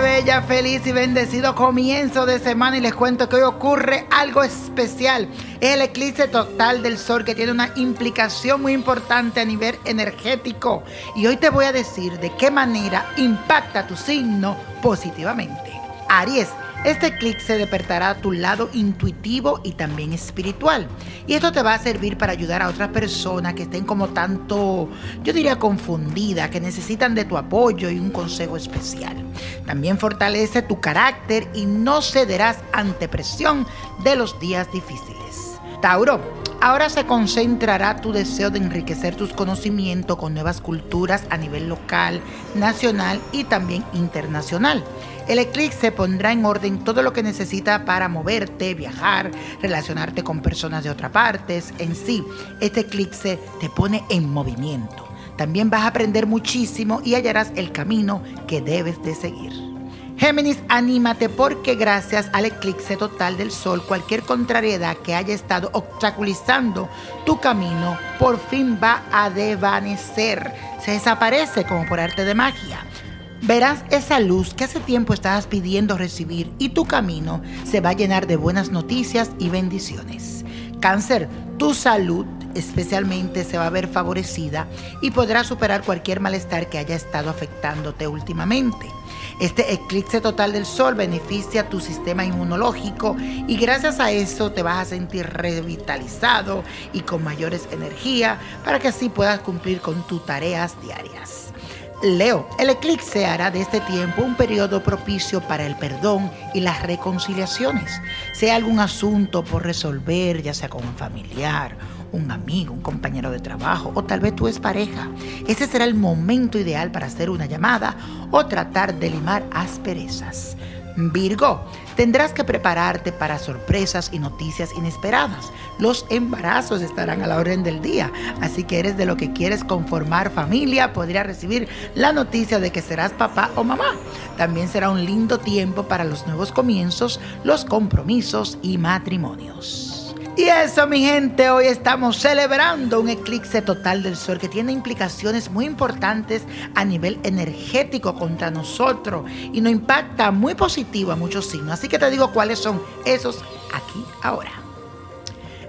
bella, feliz y bendecido comienzo de semana y les cuento que hoy ocurre algo especial. Es el eclipse total del sol que tiene una implicación muy importante a nivel energético. Y hoy te voy a decir de qué manera impacta tu signo positivamente. Aries este clic se despertará a tu lado intuitivo y también espiritual. Y esto te va a servir para ayudar a otras personas que estén como tanto, yo diría, confundidas, que necesitan de tu apoyo y un consejo especial. También fortalece tu carácter y no cederás ante presión de los días difíciles. Tauro, Ahora se concentrará tu deseo de enriquecer tus conocimientos con nuevas culturas a nivel local, nacional y también internacional. El eclipse pondrá en orden todo lo que necesitas para moverte, viajar, relacionarte con personas de otras partes. En sí, este eclipse te pone en movimiento. También vas a aprender muchísimo y hallarás el camino que debes de seguir. Géminis, anímate porque gracias al eclipse total del Sol, cualquier contrariedad que haya estado obstaculizando tu camino, por fin va a desvanecer. Se desaparece como por arte de magia. Verás esa luz que hace tiempo estabas pidiendo recibir y tu camino se va a llenar de buenas noticias y bendiciones. Cáncer, tu salud especialmente se va a ver favorecida y podrás superar cualquier malestar que haya estado afectándote últimamente. Este eclipse total del sol beneficia tu sistema inmunológico y gracias a eso te vas a sentir revitalizado y con mayores energías para que así puedas cumplir con tus tareas diarias. Leo, el eclipse hará de este tiempo un periodo propicio para el perdón y las reconciliaciones. Sea algún asunto por resolver, ya sea con un familiar, un amigo, un compañero de trabajo o tal vez tu pareja. Ese será el momento ideal para hacer una llamada o tratar de limar asperezas. Virgo, tendrás que prepararte para sorpresas y noticias inesperadas. Los embarazos estarán a la orden del día, así que eres de lo que quieres conformar familia, podría recibir la noticia de que serás papá o mamá. También será un lindo tiempo para los nuevos comienzos, los compromisos y matrimonios. Y eso, mi gente, hoy estamos celebrando un eclipse total del Sol que tiene implicaciones muy importantes a nivel energético contra nosotros y nos impacta muy positivo a muchos signos. Así que te digo cuáles son esos aquí ahora.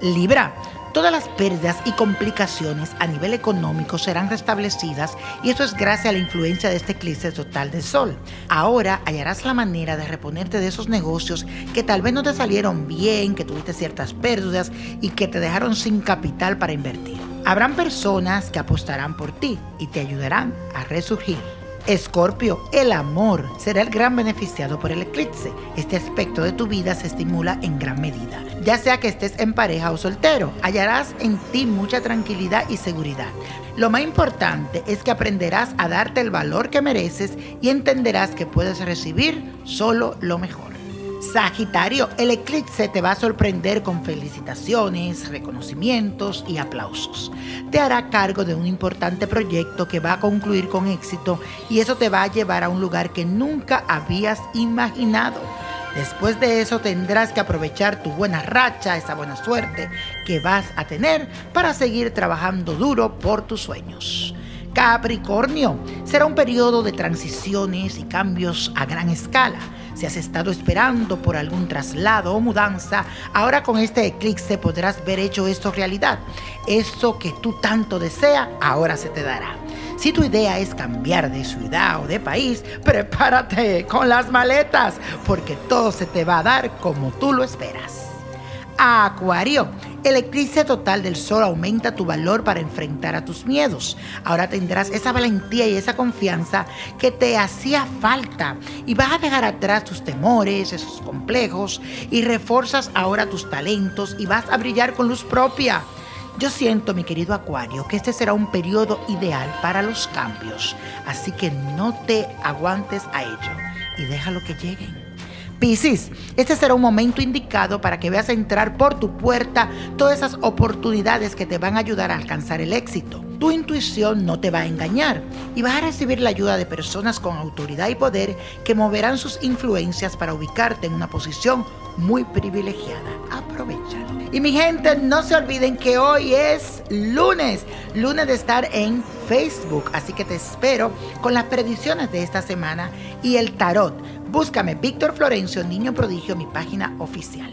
Libra. Todas las pérdidas y complicaciones a nivel económico serán restablecidas y eso es gracias a la influencia de este eclipse total del sol. Ahora hallarás la manera de reponerte de esos negocios que tal vez no te salieron bien, que tuviste ciertas pérdidas y que te dejaron sin capital para invertir. Habrán personas que apostarán por ti y te ayudarán a resurgir. Escorpio, el amor será el gran beneficiado por el eclipse. Este aspecto de tu vida se estimula en gran medida. Ya sea que estés en pareja o soltero, hallarás en ti mucha tranquilidad y seguridad. Lo más importante es que aprenderás a darte el valor que mereces y entenderás que puedes recibir solo lo mejor. Sagitario, el eclipse te va a sorprender con felicitaciones, reconocimientos y aplausos. Te hará cargo de un importante proyecto que va a concluir con éxito y eso te va a llevar a un lugar que nunca habías imaginado. Después de eso tendrás que aprovechar tu buena racha, esa buena suerte que vas a tener para seguir trabajando duro por tus sueños. Capricornio, será un periodo de transiciones y cambios a gran escala si has estado esperando por algún traslado o mudanza, ahora con este eclipse podrás ver hecho esto realidad. Eso que tú tanto deseas, ahora se te dará. Si tu idea es cambiar de ciudad o de país, prepárate con las maletas, porque todo se te va a dar como tú lo esperas. Acuario, el eclipse total del sol aumenta tu valor para enfrentar a tus miedos. Ahora tendrás esa valentía y esa confianza que te hacía falta y vas a dejar atrás tus temores, esos complejos y reforzas ahora tus talentos y vas a brillar con luz propia. Yo siento, mi querido Acuario, que este será un periodo ideal para los cambios, así que no te aguantes a ello y déjalo que lleguen. Piscis, este será un momento indicado para que veas entrar por tu puerta todas esas oportunidades que te van a ayudar a alcanzar el éxito. Tu intuición no te va a engañar y vas a recibir la ayuda de personas con autoridad y poder que moverán sus influencias para ubicarte en una posición muy privilegiada. Aprovechalo. Y mi gente, no se olviden que hoy es lunes, lunes de estar en Facebook, así que te espero con las predicciones de esta semana y el tarot Búscame Víctor Florencio, Niño Prodigio, mi página oficial.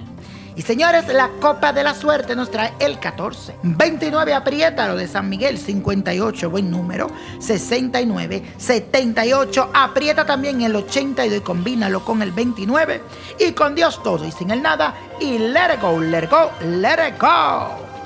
Y señores, la Copa de la Suerte nos trae el 14. 29, apriétalo de San Miguel, 58, buen número. 69, 78, aprieta también el 82 y combínalo con el 29. Y con Dios todo y sin el nada. Y let it go, let it go, let it go.